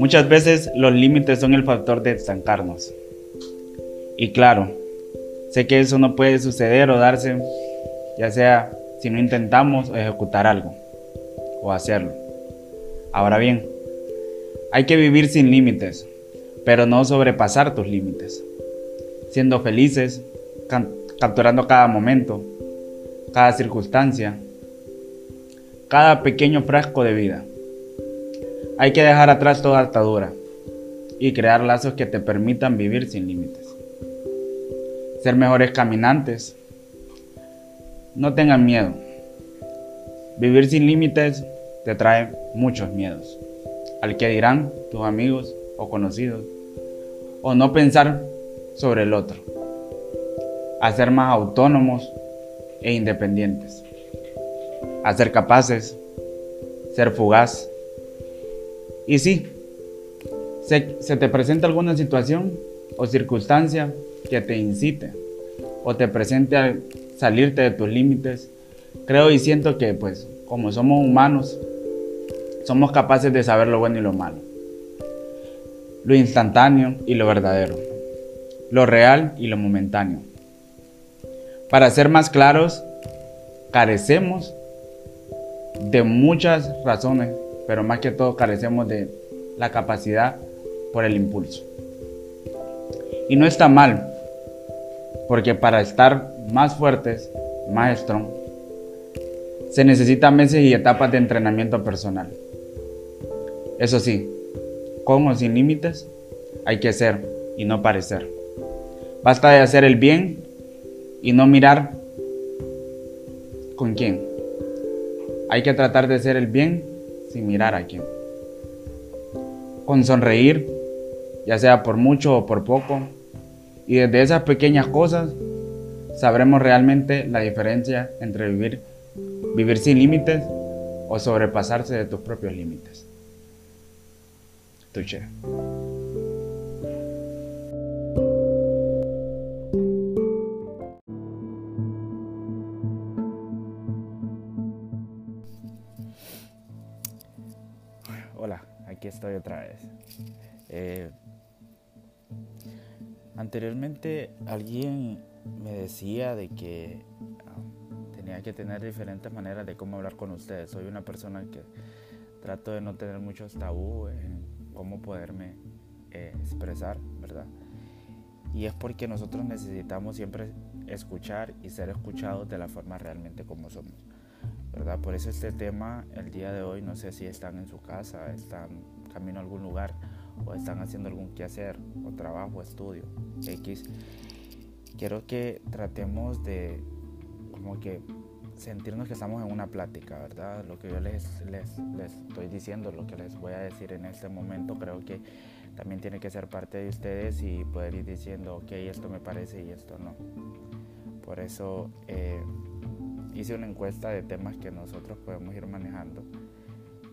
Muchas veces los límites son el factor de estancarnos. Y claro, sé que eso no puede suceder o darse, ya sea si no intentamos ejecutar algo o hacerlo. Ahora bien, hay que vivir sin límites, pero no sobrepasar tus límites. Siendo felices, capturando cada momento, cada circunstancia, cada pequeño frasco de vida. Hay que dejar atrás toda atadura y crear lazos que te permitan vivir sin límites. Ser mejores caminantes. No tengan miedo. Vivir sin límites te trae muchos miedos. Al que dirán tus amigos o conocidos. O no pensar sobre el otro. A ser más autónomos e independientes. A ser capaces. Ser fugaz y sí, se, te presenta alguna situación o circunstancia que te incite o te presente a salirte de tus límites, creo y siento que pues como somos humanos, somos capaces de saber lo bueno y lo malo, lo instantáneo y lo verdadero, lo real y lo momentáneo. Para ser más claros, carecemos de muchas razones pero más que todo carecemos de la capacidad por el impulso. Y no está mal, porque para estar más fuertes, más strong, se necesitan meses y etapas de entrenamiento personal. Eso sí, con o sin límites, hay que ser y no parecer. Basta de hacer el bien y no mirar con quién. Hay que tratar de hacer el bien sin mirar a quién. Con sonreír, ya sea por mucho o por poco, y desde esas pequeñas cosas sabremos realmente la diferencia entre vivir, vivir sin límites o sobrepasarse de tus propios límites. Tuche. Estoy otra vez. Eh, anteriormente alguien me decía de que ah, tenía que tener diferentes maneras de cómo hablar con ustedes. Soy una persona que trato de no tener muchos tabú en cómo poderme eh, expresar, ¿verdad? Y es porque nosotros necesitamos siempre escuchar y ser escuchados de la forma realmente como somos. ¿verdad? Por eso este tema el día de hoy, no sé si están en su casa, están camino a algún lugar o están haciendo algún quehacer o trabajo, estudio, X. Quiero que tratemos de como que sentirnos que estamos en una plática, ¿verdad? Lo que yo les, les, les estoy diciendo, lo que les voy a decir en este momento, creo que también tiene que ser parte de ustedes y poder ir diciendo, ok, esto me parece y esto no. Por eso eh, hice una encuesta de temas que nosotros podemos ir manejando,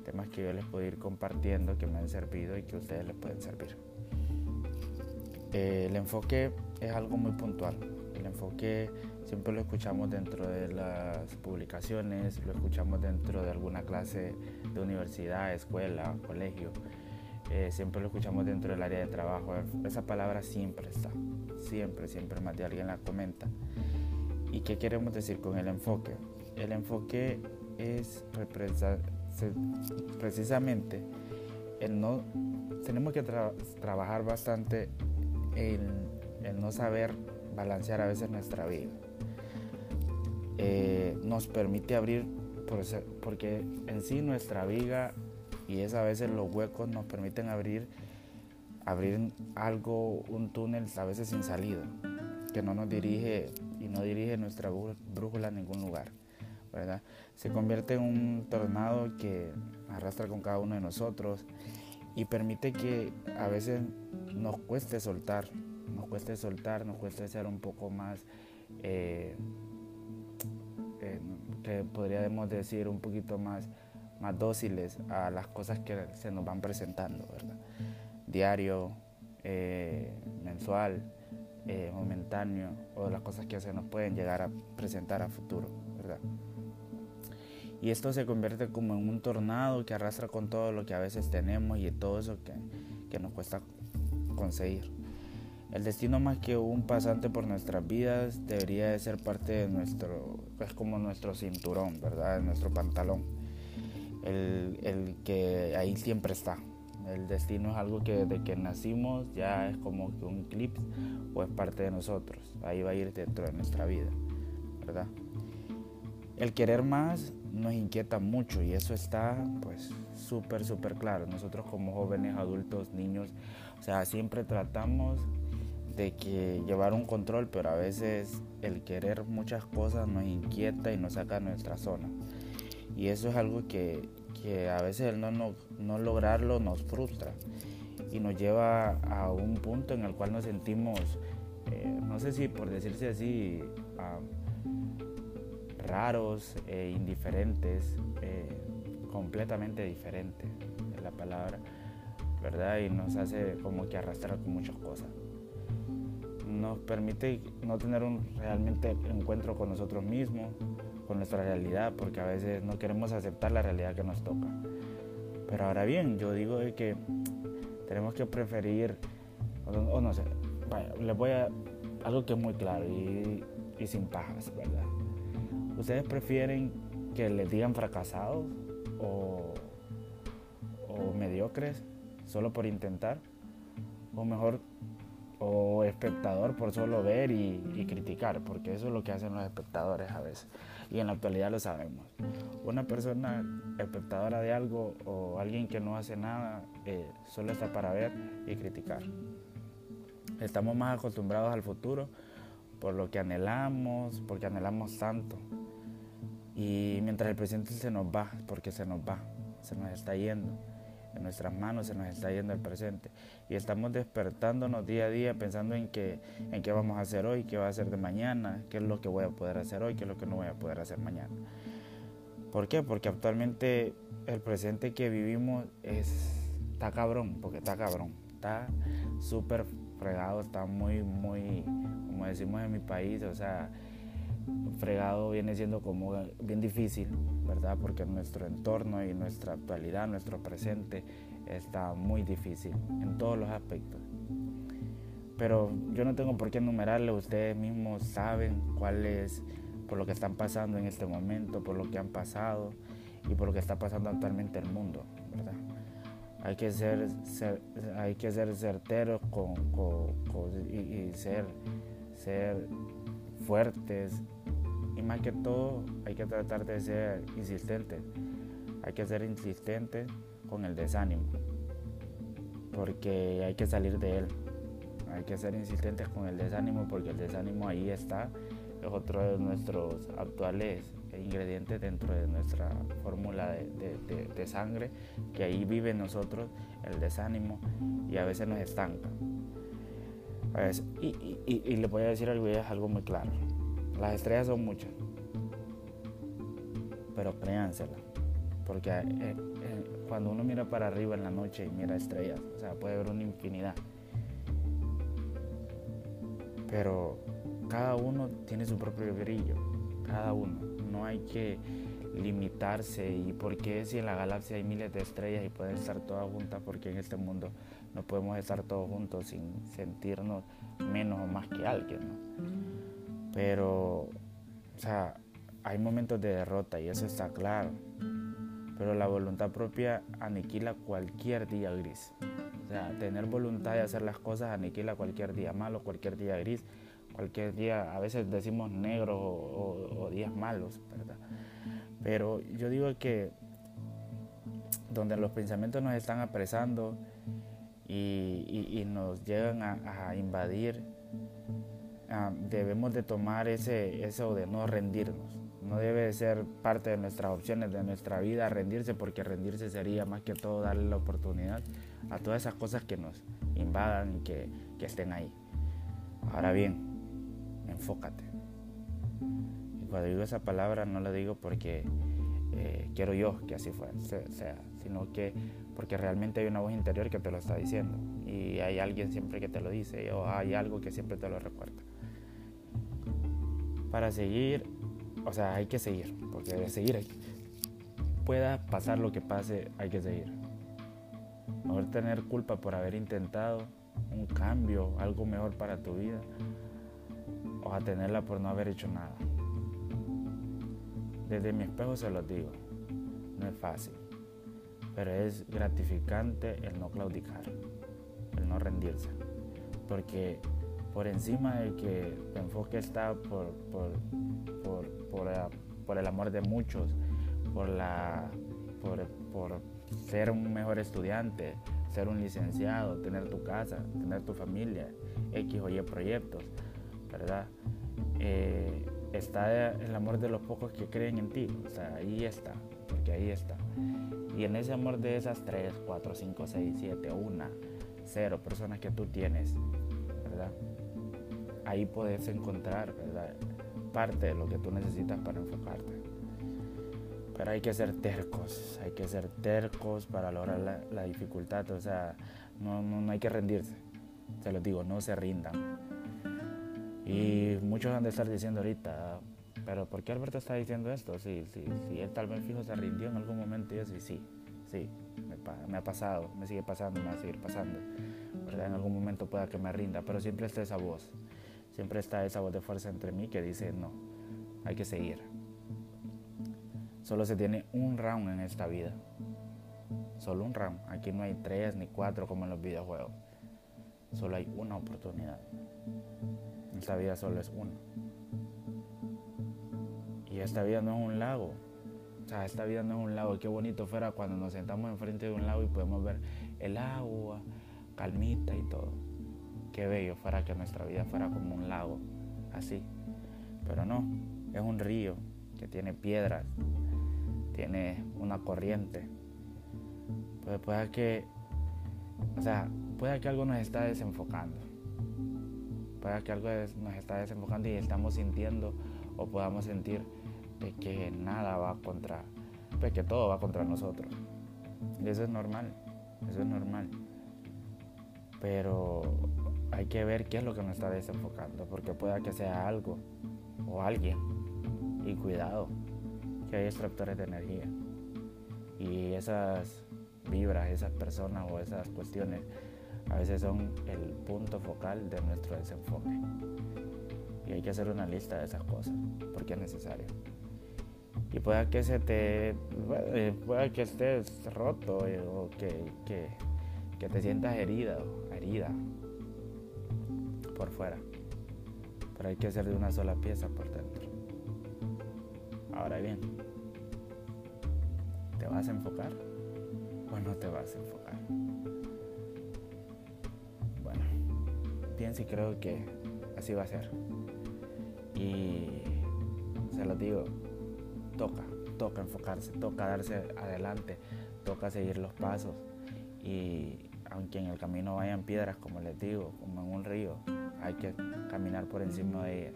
temas que yo les puedo ir compartiendo, que me han servido y que ustedes les pueden servir. Eh, el enfoque es algo muy puntual. El enfoque siempre lo escuchamos dentro de las publicaciones, lo escuchamos dentro de alguna clase de universidad, escuela, colegio. Eh, siempre lo escuchamos dentro del área de trabajo. Esa palabra siempre está, siempre, siempre más de alguien la comenta. ¿Y qué queremos decir con el enfoque? El enfoque es precisamente el no tenemos que trabajar bastante en el no saber balancear a veces nuestra vida. Eh, nos permite abrir, porque en sí nuestra vida y es a veces los huecos nos permiten abrir, abrir algo, un túnel a veces sin salida, que no nos dirige y no dirige nuestra brújula a ningún lugar. Se convierte en un tornado que arrastra con cada uno de nosotros y permite que a veces nos cueste soltar, nos cueste soltar, nos cueste ser un poco más, eh, eh, que podríamos decir un poquito más, más dóciles a las cosas que se nos van presentando, ¿verdad? Diario, eh, mensual, momentáneo o las cosas que se nos pueden llegar a presentar a futuro, ¿verdad? Y esto se convierte como en un tornado que arrastra con todo lo que a veces tenemos y todo eso que, que nos cuesta conseguir. El destino más que un pasante por nuestras vidas debería de ser parte de nuestro, es como nuestro cinturón, ¿verdad? nuestro pantalón. El, el, que ahí siempre está. El destino es algo que desde que nacimos ya es como que un clip o es parte de nosotros. Ahí va a ir dentro de nuestra vida, ¿verdad? El querer más nos inquieta mucho y eso está pues súper, súper claro. Nosotros como jóvenes, adultos, niños, o sea, siempre tratamos de que llevar un control, pero a veces el querer muchas cosas nos inquieta y nos saca de nuestra zona. Y eso es algo que, que a veces el no, no, lograrlo nos frustra y nos lleva a un punto en el cual nos sentimos, eh, no sé si por decirse así, raros, e indiferentes, eh, completamente diferentes, es la palabra, ¿verdad? Y nos hace como que arrastrar con muchas cosas. Nos permite no tener un realmente encuentro con nosotros mismos, con nuestra realidad, porque a veces no queremos aceptar la realidad que nos toca. Pero ahora bien, yo digo que tenemos que preferir, o, no sé, vaya, les voy a algo que es muy claro y sin pajas, ¿verdad? ¿Ustedes prefieren que les digan fracasados o, o mediocres solo por intentar? ¿O mejor o espectador por solo ver y, criticar, porque eso es lo que hacen los espectadores a veces. Y en la actualidad lo sabemos. Una persona espectadora de algo o alguien que no hace nada eh, solo está para ver y criticar. Estamos más acostumbrados al futuro por lo que anhelamos, porque anhelamos tanto. Y mientras el presente se nos va, porque se nos va, se nos está yendo en nuestras manos se nos está yendo el presente y estamos despertándonos día a día pensando en qué, en qué vamos a hacer hoy, qué va a hacer de mañana, qué es lo que voy a poder hacer hoy, qué es lo que no voy a poder hacer mañana. ¿Por qué? Porque actualmente el presente que vivimos es, está cabrón, porque está cabrón, está súper fregado, está muy, muy, como decimos en mi país, o sea, fregado viene siendo como bien difícil, ¿verdad? Porque nuestro entorno y nuestra actualidad, nuestro presente está muy difícil en todos los aspectos. Pero yo no tengo por qué enumerarle, ustedes mismos saben cuál es por lo que están pasando en este momento, por lo que han pasado y por lo que está pasando actualmente el mundo, ¿verdad? Hay que ser, hay que ser certeros con, y, y ser, ser fuertes y más que todo hay que tratar de ser insistente. Hay que ser insistente con el desánimo. Porque hay que salir de él. Hay que ser insistentes con el desánimo porque el desánimo ahí está. Es otro de nuestros actuales ingredientes dentro de nuestra fórmula de, sangre, que ahí vive nosotros el desánimo y a veces nos estanca. Y, y, le voy a decir algo, es algo muy claro. Las estrellas son muchas, pero créansela, porque eh, eh, cuando uno mira para arriba en la noche y mira estrellas, o sea, puede ver una infinidad. Pero cada uno tiene su propio brillo, cada uno. No hay que limitarse y porque si en la galaxia hay miles de estrellas y pueden estar todas juntas, porque en este mundo no podemos estar todos juntos sin sentirnos menos o más que alguien. ¿no? Pero, o sea, hay momentos de derrota y eso está claro. Pero la voluntad propia aniquila cualquier día gris. O sea, tener voluntad de hacer las cosas aniquila cualquier día malo, cualquier día gris, cualquier día, a veces decimos negro o, días malos, ¿verdad? Pero yo digo que donde los pensamientos nos están apresando y, nos llegan a invadir, Ah, debemos de tomar ese, eso de no rendirnos. No debe ser parte de nuestras opciones, de nuestra vida, rendirse, porque rendirse sería más que todo darle la oportunidad a todas esas cosas que nos invadan y que, que estén ahí. Ahora bien, enfócate. Y cuando digo esa palabra no lo digo porque eh, quiero yo que así fuera, sea, sino que porque realmente hay una voz interior que te lo está diciendo y hay alguien siempre que te lo dice o hay algo que siempre te lo recuerda para seguir, o sea, hay que seguir, porque de seguir pueda pasar lo que pase, hay que seguir. Mejor tener culpa por haber intentado un cambio, algo mejor para tu vida, o a tenerla por no haber hecho nada. Desde mi espejo se los digo, no es fácil, pero es gratificante el no claudicar, el no rendirse, porque por encima de que tu enfoque está por, por, por, el amor de muchos, por, la, por ser un mejor estudiante, ser un licenciado, tener tu casa, tener tu familia, X o Y proyectos, ¿verdad? Eh, está el amor de los pocos que creen en ti, o sea, ahí está, porque ahí está. Y en ese amor de esas 3, 4, 5, 6, 7, 1, 0 personas que tú tienes, ¿verdad? Ahí puedes encontrar, ¿verdad? Parte de lo que tú necesitas para enfocarte. Pero hay que ser tercos, hay que ser tercos para lograr la, dificultad, o sea, no, no, hay que rendirse. Se los digo, no se rindan. Y muchos han de estar diciendo ahorita, pero ¿por qué Alberto está diciendo esto? Sí, sí, sí, él tal vez fijo se rindió en algún momento y eso, y sí, sí, me, me, ha pasado, me sigue pasando, me va a seguir pasando. ¿verdad? En algún momento pueda que me rinda, pero siempre está esa voz, siempre está esa voz de fuerza entre mí que dice, no, hay que seguir Solo se tiene un round en esta vida. Solo un round. Aquí no hay tres ni cuatro como en los videojuegos. Solo hay una oportunidad. Esta vida solo es una. Y esta vida no es un lago. O sea, esta vida no es un lago. Qué bonito fuera cuando nos sentamos enfrente de un lago y podemos ver el agua, calmita y todo. Qué bello fuera que nuestra vida fuera como un lago, así. Pero no, es un río que tiene piedras, tiene una corriente. Pues puede que, o sea, puede que algo nos está desenfocando. Puede que algo nos está desenfocando y estamos sintiendo o podamos sentir de que nada va contra, pues que todo va contra nosotros. Y eso es normal, eso es normal. Pero hay que ver qué es lo que nos está desenfocando, porque puede que sea algo o alguien. Y cuidado, que hay extractores de energía. Y esas vibras, esas personas o esas cuestiones a veces son el punto focal de nuestro desenfoque. Y hay que hacer una lista de esas cosas, porque es necesario. Y pueda que se te pueda que estés roto eh, o que, que, que te sientas herida herida por fuera. Pero hay que hacer de una sola pieza por dentro. Ahora bien, ¿te vas a enfocar o no te vas a enfocar? Pienso y creo que así va a ser. Y se lo digo, toca, toca enfocarse, toca darse adelante, toca seguir los pasos. Y aunque en el camino vayan piedras, como les digo, como en un río, hay que caminar por encima de ellas.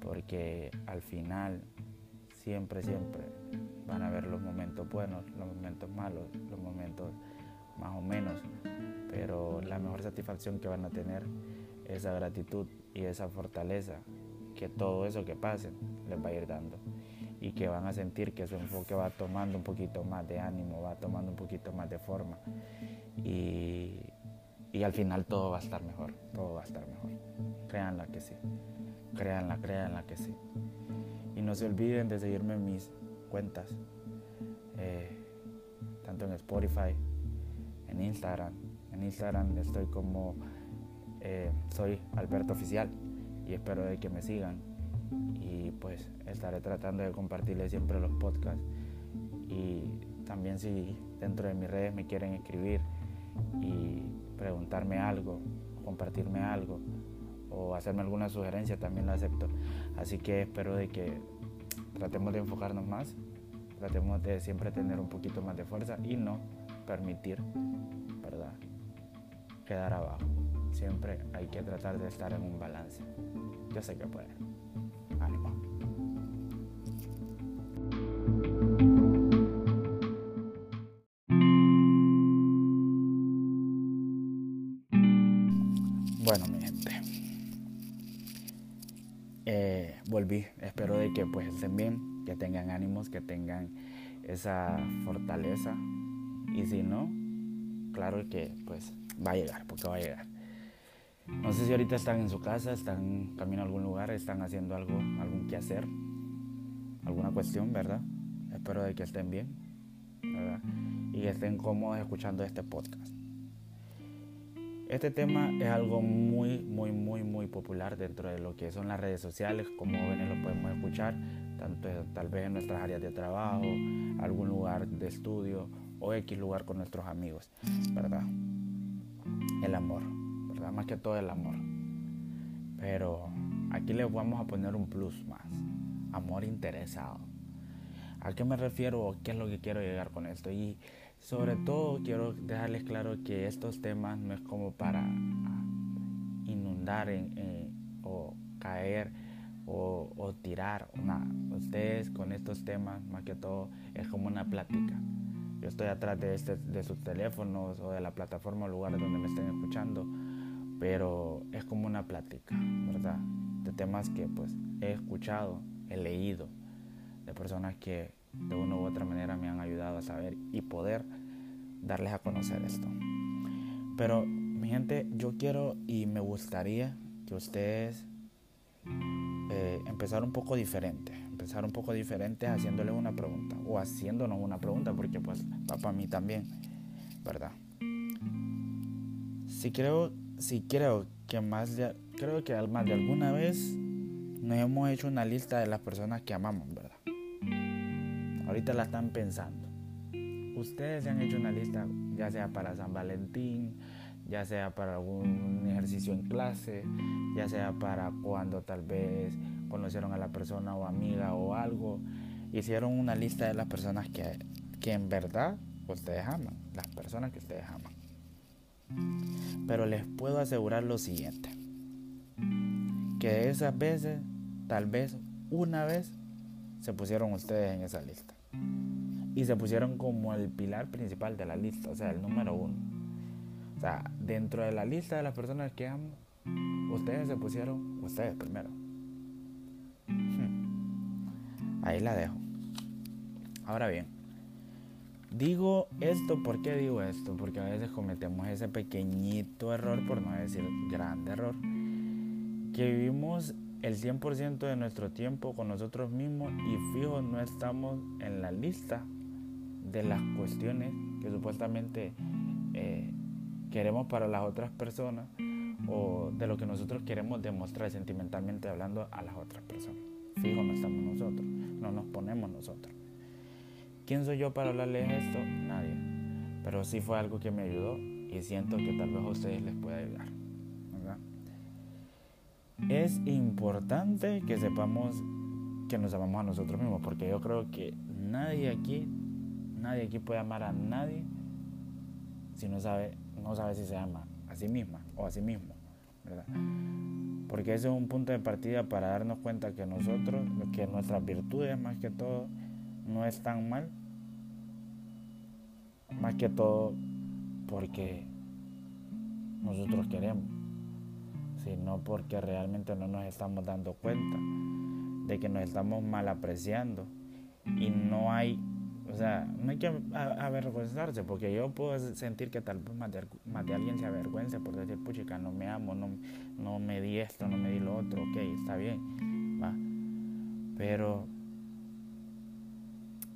Porque al final siempre, siempre van a haber los momentos buenos, los momentos malos, los momentos más o menos, pero la mejor satisfacción que van a tener es esa gratitud y esa fortaleza que todo eso que pasen les va a ir dando y que van a sentir que su enfoque va tomando un poquito más de ánimo, va tomando un poquito más de forma y, y al final todo va a estar mejor, todo va a estar mejor. Créanla que sí, créanla, créanla que sí. Y no se olviden de seguirme en mis cuentas, eh, tanto en Spotify, en Instagram. En Instagram estoy como eh, soy Alberto Oficial y espero de que me sigan. Y pues estaré tratando de compartirles siempre los podcasts. Y también si dentro de mis redes me quieren escribir y preguntarme algo, compartirme algo, o hacerme alguna sugerencia, también lo acepto. Así que espero de que tratemos de enfocarnos más, tratemos de siempre tener un poquito más de fuerza y no permitir, ¿verdad? Quedar abajo. Siempre hay que tratar de estar en un balance. Yo sé que puede. Tengan ánimos, que tengan esa fortaleza. Y si no, claro que pues va a llegar, porque va a llegar. No sé si ahorita están en su casa, están camino a algún lugar, están haciendo algo, algún quehacer, alguna cuestión, ¿verdad? Espero de que estén bien, ¿verdad? Y que estén cómodos escuchando este podcast. Este tema es algo muy, muy, muy, muy popular dentro de lo que son las redes sociales. Como jóvenes lo podemos escuchar, tanto tal vez en nuestras áreas de trabajo, algún lugar de estudio o X lugar con nuestros amigos, ¿verdad? El amor, ¿verdad? Más que todo el amor. Pero aquí les vamos a poner un plus más. Amor interesado. ¿A qué me refiero qué es lo que quiero llegar con esto? Y sobre todo quiero dejarles claro que estos temas no es como para inundar o caer o, tirar. Una, ustedes con estos temas, más que todo, es como una plática. Yo estoy atrás de, este, de sus teléfonos o de la plataforma o lugares donde me estén escuchando, pero es como una plática, ¿verdad? De temas que pues he escuchado, he leído, de personas que de una u otra manera me han ayudado a saber y poder darles a conocer esto. Pero mi gente, yo quiero y me gustaría que ustedes eh, empezar un poco diferente, empezar un poco diferente haciéndole una pregunta o haciéndonos una pregunta porque pues va para mí también, ¿verdad? Si creo, si creo que más de, creo que más de alguna vez nos hemos hecho una lista de las personas que amamos, ¿verdad? Ahorita la están pensando. Ustedes se han hecho una lista, ya sea para San Valentín, ya sea para algún ejercicio en clase, ya sea para cuando tal vez conocieron a la persona o amiga o algo. Hicieron una lista de las personas que, que en verdad ustedes aman, las personas que ustedes aman. Pero les puedo asegurar lo siguiente, que esas veces, tal vez una vez, se pusieron ustedes en esa lista y se pusieron como el pilar principal de la lista, o sea, el número uno. O sea, dentro de la lista de las personas que amo, ustedes se pusieron ustedes primero. Hmm. Ahí la dejo. Ahora bien, digo esto, ¿por qué digo esto? Porque a veces cometemos ese pequeñito error, por no decir grande error, que vivimos el 100% de nuestro tiempo con nosotros mismos y fijo no estamos en la lista de las cuestiones que supuestamente eh, queremos para las otras personas o de lo que nosotros queremos demostrar sentimentalmente hablando a las otras personas. Fijo no estamos nosotros, no nos ponemos nosotros. ¿Quién soy yo para hablarles esto? Nadie. Pero sí fue algo que me ayudó y siento que tal vez a ustedes les pueda ayudar. Es importante que sepamos que nos amamos a nosotros mismos, porque yo creo que nadie aquí Nadie aquí puede amar a nadie si no sabe, no sabe si se ama a sí misma o a sí mismo, ¿verdad? Porque ese es un punto de partida para darnos cuenta que nosotros, que nuestras virtudes más que todo, no están mal, más que todo porque nosotros queremos, sino porque realmente no nos estamos dando cuenta de que nos estamos mal apreciando y no hay o sea, no hay que avergonzarse, porque yo puedo sentir que tal vez más de, alguien se avergüence por decir, puchica, no me amo, no, no me di esto, no me di lo otro, ok, está bien, va. Pero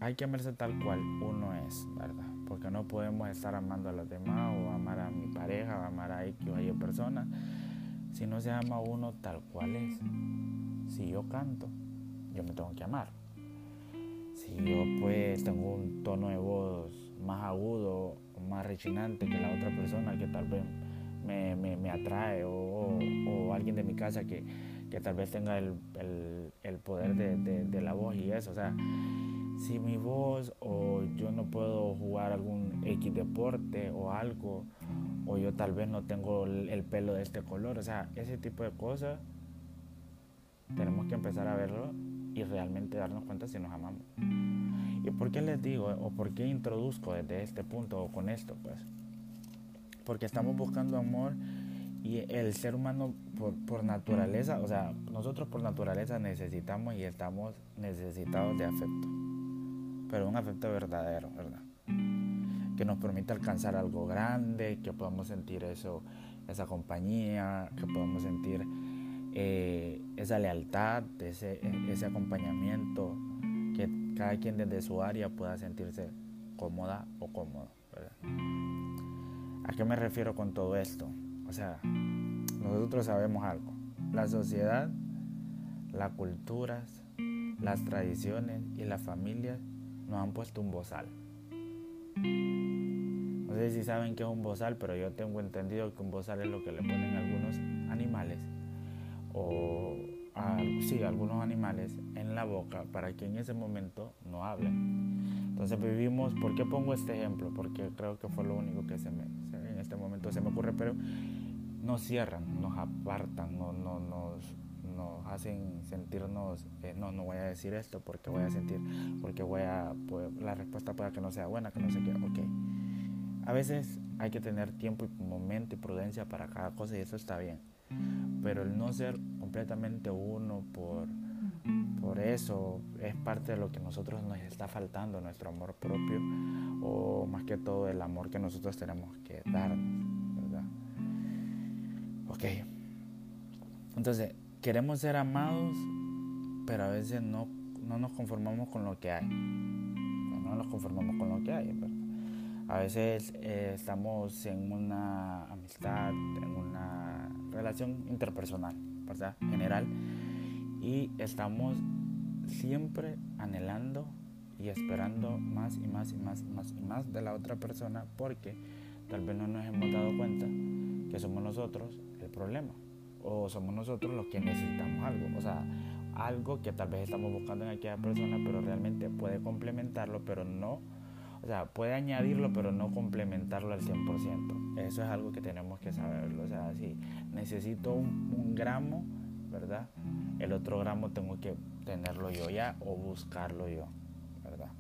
hay que amarse tal cual uno es, ¿verdad? Porque no podemos estar amando a los demás o amar a mi pareja o amar a X o Y persona si no se ama uno tal cual es. Si yo canto, yo me tengo que amar si yo pues tengo un tono de voz más agudo más rechinante que la otra persona que tal vez me, me, atrae o, o, alguien de mi casa que, que tal vez tenga el, el, el poder de, de, la voz y eso, o sea, si mi voz o yo no puedo jugar algún X deporte o algo, o yo tal vez no tengo el pelo de este color, o sea, ese tipo de cosas tenemos que empezar a verlo y realmente darnos cuenta si nos amamos. ¿Y por qué les digo o por qué introduzco desde este punto o con esto? Pues porque estamos buscando amor y el ser humano por, por, naturaleza, o sea, nosotros por naturaleza necesitamos y estamos necesitados de afecto. pero un afecto verdadero, ¿verdad? Que nos permite alcanzar algo grande, que podamos sentir eso, esa compañía, que podamos sentir eh, esa lealtad, ese, ese acompañamiento, que cada quien desde su área pueda sentirse cómoda o cómodo. ¿A qué me refiero con todo esto? O sea, nosotros sabemos algo. La sociedad, las culturas, las tradiciones y las familias nos han puesto un bozal. No sé si saben qué es un bozal, pero yo tengo entendido que un bozal es lo que le ponen algunos animales o sí, algunos animales en la boca para que en ese momento no hablen. Entonces vivimos, ¿por qué pongo este ejemplo? Porque creo que fue lo único que se me, en este momento se me ocurre, pero nos cierran, nos apartan, no, no, nos, nos hacen sentirnos, eh, no, no voy a decir esto porque voy a sentir, porque voy a, pues, la respuesta pueda que no sea buena, que no sé qué, ok. A veces hay que tener tiempo y momento y prudencia para cada cosa y eso está bien pero el no ser completamente uno por, por eso es parte de lo que nosotros nos está faltando, nuestro amor propio, o más que todo el amor que nosotros tenemos que darnos, ¿verdad? Ok. Entonces, queremos ser amados, pero a veces no, no nos conformamos con lo que hay. No nos conformamos con lo que hay, ¿verdad? A veces eh, estamos en una amistad, en una relación interpersonal, ¿verdad? General. Y estamos siempre anhelando y esperando más y más y más y más y más de la otra persona porque tal vez no nos hemos dado cuenta que somos nosotros el problema o somos nosotros los que necesitamos algo, o sea, algo que tal vez estamos buscando en aquella persona pero realmente puede complementarlo pero no o sea, puede añadirlo, pero no complementarlo al 100%. Eso es algo que tenemos que saberlo. O sea, si necesito un, gramo, ¿verdad? El otro gramo tengo que tenerlo yo ya o buscarlo yo, ¿verdad?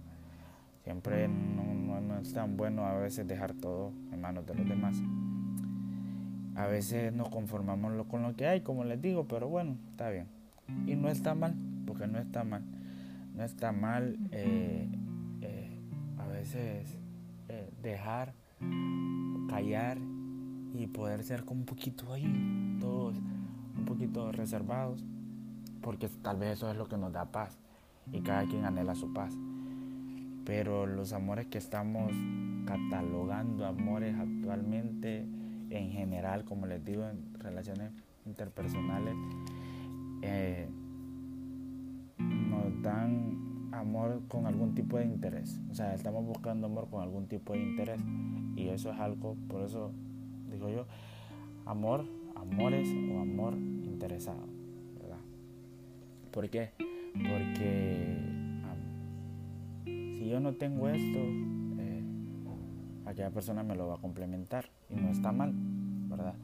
Siempre no, no, es tan bueno a veces dejar todo en manos de los demás. A veces nos conformamos con lo que hay, como les digo, pero bueno, está bien. Y no está mal, porque no está mal. No está mal eh, veces eh, dejar, callar y poder ser como un poquito ahí, todos un poquito reservados, porque tal vez eso es lo que nos da paz y cada quien anhela su paz. Pero los amores que estamos catalogando, amores actualmente, en general, como les digo, en relaciones interpersonales, eh, nos dan amor con algún tipo de interés. O sea, estamos buscando amor con algún tipo de interés. Y eso es algo, por eso digo yo, amor, amores o amor interesado. ¿Verdad? ¿Por qué? Porque si yo no tengo esto, eh, aquella persona me lo va a complementar. Y no está mal, ¿verdad?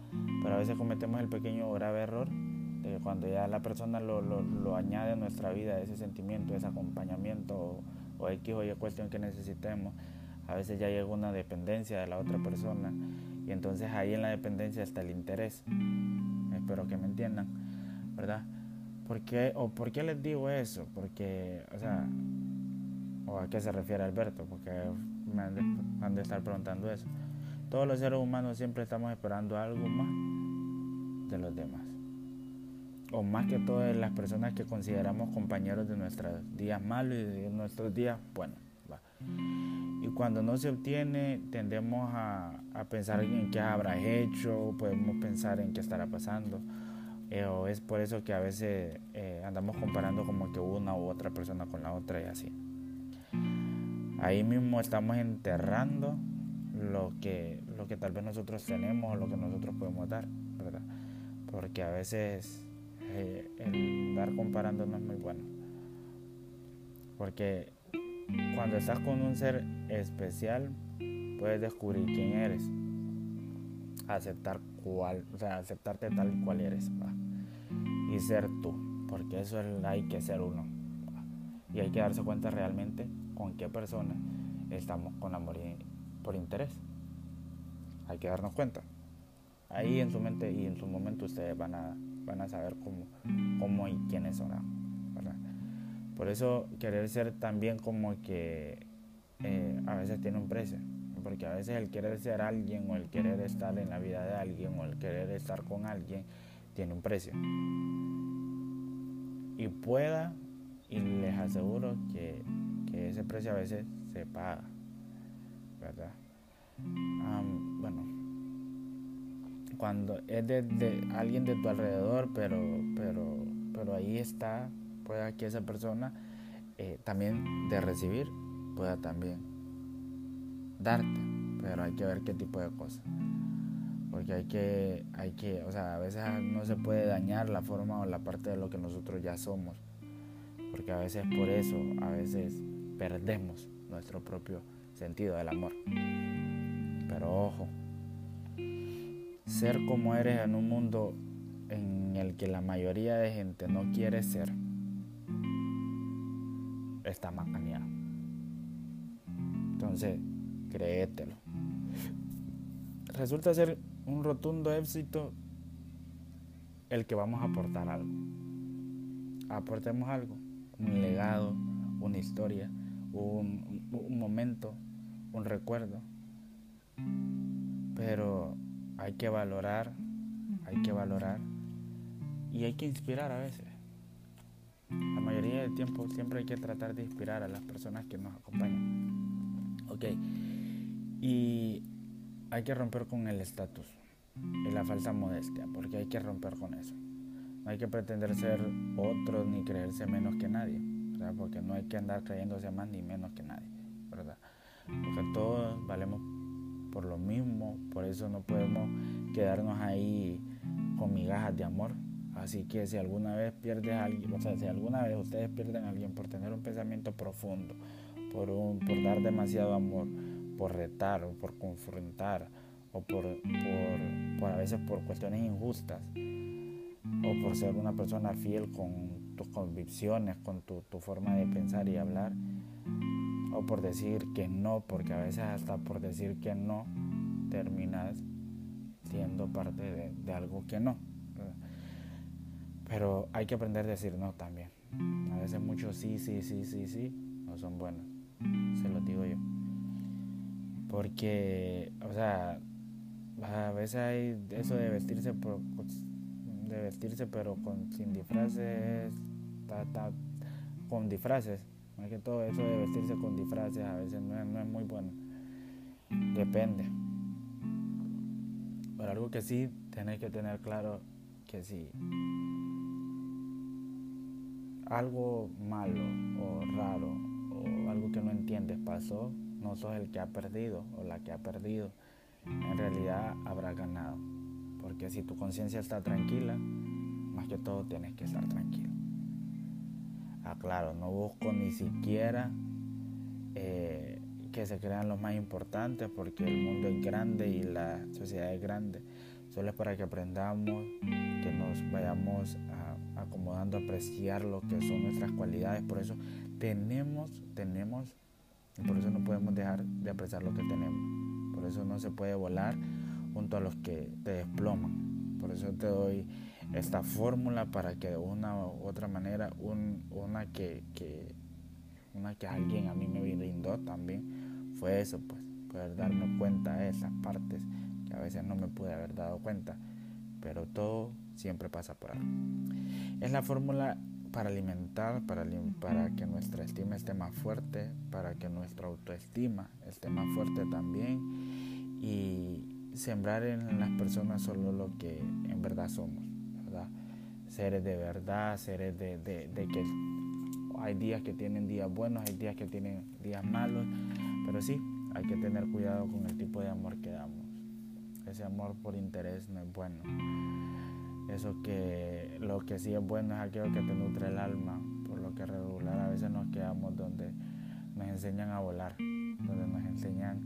Pero a veces cometemos el pequeño grave error cuando ya la persona lo, lo, añade a nuestra vida, ese sentimiento, ese acompañamiento o, X o Y cuestión que necesitemos, a veces ya llega una dependencia de la otra persona y entonces ahí en la dependencia está el interés. Espero que me entiendan, ¿verdad? ¿Por qué, o por qué les digo eso? Porque, o sea, o a qué se refiere Alberto, porque me han han de estar preguntando eso. Todos los seres humanos siempre estamos esperando algo más de los demás o más que todas las personas que consideramos compañeros de nuestros días malos y de nuestros días buenos. Y cuando no se obtiene, tendemos a, pensar en qué habrá hecho, podemos pensar en qué estará pasando. Eh, o es por eso que a veces eh, andamos comparando como que una u otra persona con la otra y así. Ahí mismo estamos enterrando lo que, lo que tal vez nosotros tenemos o lo que nosotros podemos dar, ¿verdad? Porque a veces eh, el dar comparando no es muy bueno. Porque cuando estás con un ser especial, puedes descubrir quién eres. Aceptar cuál, o sea, aceptarte tal cual eres. Y ser tú. Porque eso es, hay que ser uno. Y hay que darse cuenta realmente con qué persona estamos con amor por interés. Hay que darnos cuenta. Ahí en su mente y en su momento ustedes van a van a saber cómo, cómo y quiénes son, ¿verdad? Por eso querer ser también como que eh, a veces tiene un precio. Porque a veces el querer ser alguien o el querer estar en la vida de alguien o el querer estar con alguien tiene un precio. Y pueda, y les aseguro que, ese precio a veces se paga. ¿Verdad? bueno, cuando es de, alguien de tu alrededor, pero, pero, pero ahí está, pueda que esa persona eh, también de recibir pueda también darte, pero hay que ver qué tipo de cosas. Porque hay que, hay que, o sea, a veces no se puede dañar la forma o la parte de lo que nosotros ya somos. Porque a veces por eso, a veces perdemos nuestro propio sentido del amor. Pero ojo, ser como eres en un mundo en el que la mayoría de gente no quiere ser, está macaneado. Entonces, créetelo. Resulta ser un rotundo éxito el que vamos a aportar algo. Aportemos algo, un legado, una historia, un, un momento, un recuerdo. Pero hay que valorar, hay que valorar y hay que inspirar a veces. La mayoría del tiempo siempre hay que tratar de inspirar a las personas que nos acompañan. Ok. Y hay que romper con el estatus y la falsa modestia, porque hay que romper con eso. No hay que pretender ser otro ni creerse menos que nadie, porque no hay que andar creyéndose más ni menos que nadie, ¿verdad? Porque todos valemos por lo mismo, por eso no podemos quedarnos ahí con migajas de amor. Así que si alguna vez pierdes a alguien, o sea, si alguna vez ustedes pierden a alguien por tener un pensamiento profundo, por, por dar demasiado amor, por retar o por confrontar, o por, por, a veces por cuestiones injustas, o por ser una persona fiel con tus convicciones, con tu, tu forma de pensar y hablar, o por decir que no, porque a veces hasta por decir que no terminas siendo parte de, algo que no. Pero hay que aprender a decir no también. A veces muchos sí, sí, sí, sí, sí, no son buenos. Se lo digo yo. Porque, o sea, a veces hay eso de vestirse de vestirse pero con sin disfraces, con disfraces más que todo eso de vestirse con disfraces a veces no es, muy bueno. Depende. Pero algo que sí tenéis que tener claro que si algo malo o raro o algo que no entiendes pasó, no sos el que ha perdido o la que ha perdido. En realidad habrá ganado. Porque si tu conciencia está tranquila, más que todo tienes que estar tranquilo. Ah, claro, no busco ni siquiera eh, que se crean los más importantes porque el mundo es grande y la sociedad es grande. Solo es para que aprendamos, que nos vayamos acomodando a apreciar lo que son nuestras cualidades. Por eso tenemos, tenemos, y por eso no podemos dejar de apreciar lo que tenemos. Por eso no se puede volar junto a los que te desploman. Por eso te doy esta fórmula para que de una u otra manera, una, que, una que alguien a mí me brindó también, fue eso, pues, poder darme cuenta de esas partes que a veces no me pude haber dado cuenta, pero todo siempre pasa por algo. Es la fórmula para alimentar, para, para que nuestra estima esté más fuerte, para que nuestra autoestima esté más fuerte también y sembrar en las personas solo lo que en verdad somos. Seres de verdad, seres de, que hay días que tienen días buenos, hay días que tienen días malos, pero sí, hay que tener cuidado con el tipo de amor que damos. Ese amor por interés no es bueno. Eso que lo que sí es bueno es aquello que te nutre el alma, por lo que regular a veces nos quedamos donde nos enseñan a volar, donde nos enseñan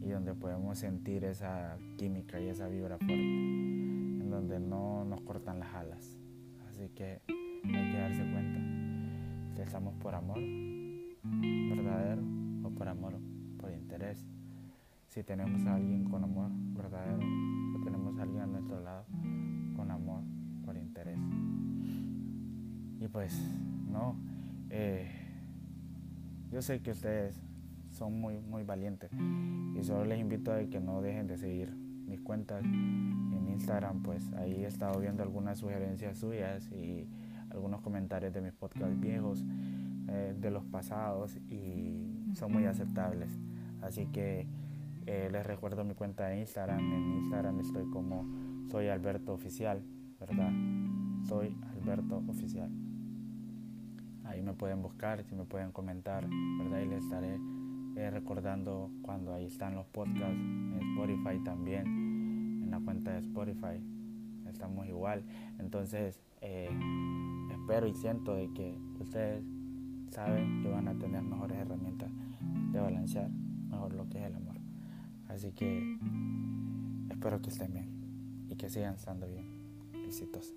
y donde podemos sentir esa química y esa vibra fuerte donde no nos cortan las alas. Así que hay que darse cuenta si estamos por amor verdadero o por amor por interés. Si tenemos a alguien con amor verdadero o tenemos a alguien a nuestro lado con amor por interés. Y pues no, Eh, yo sé que ustedes son muy, muy valientes y solo les invito a que no dejen de seguir mis cuentas en Instagram, pues ahí he estado viendo algunas sugerencias suyas y algunos comentarios de mis podcasts viejos, eh, de los pasados y son muy aceptables. Así que eh, les recuerdo mi cuenta de Instagram. En Instagram estoy como soy Alberto Oficial, ¿verdad? Soy Alberto Oficial. Ahí me pueden buscar, si me pueden comentar, ¿verdad? Y les estaré eh, recordando cuando ahí están los podcasts en Spotify también, en la cuenta de Spotify. Estamos igual. Entonces, eh, espero y siento de que ustedes saben que van a tener mejores herramientas de balancear mejor lo que es el amor. Así que espero que estén bien y que sigan estando bien. Besitos.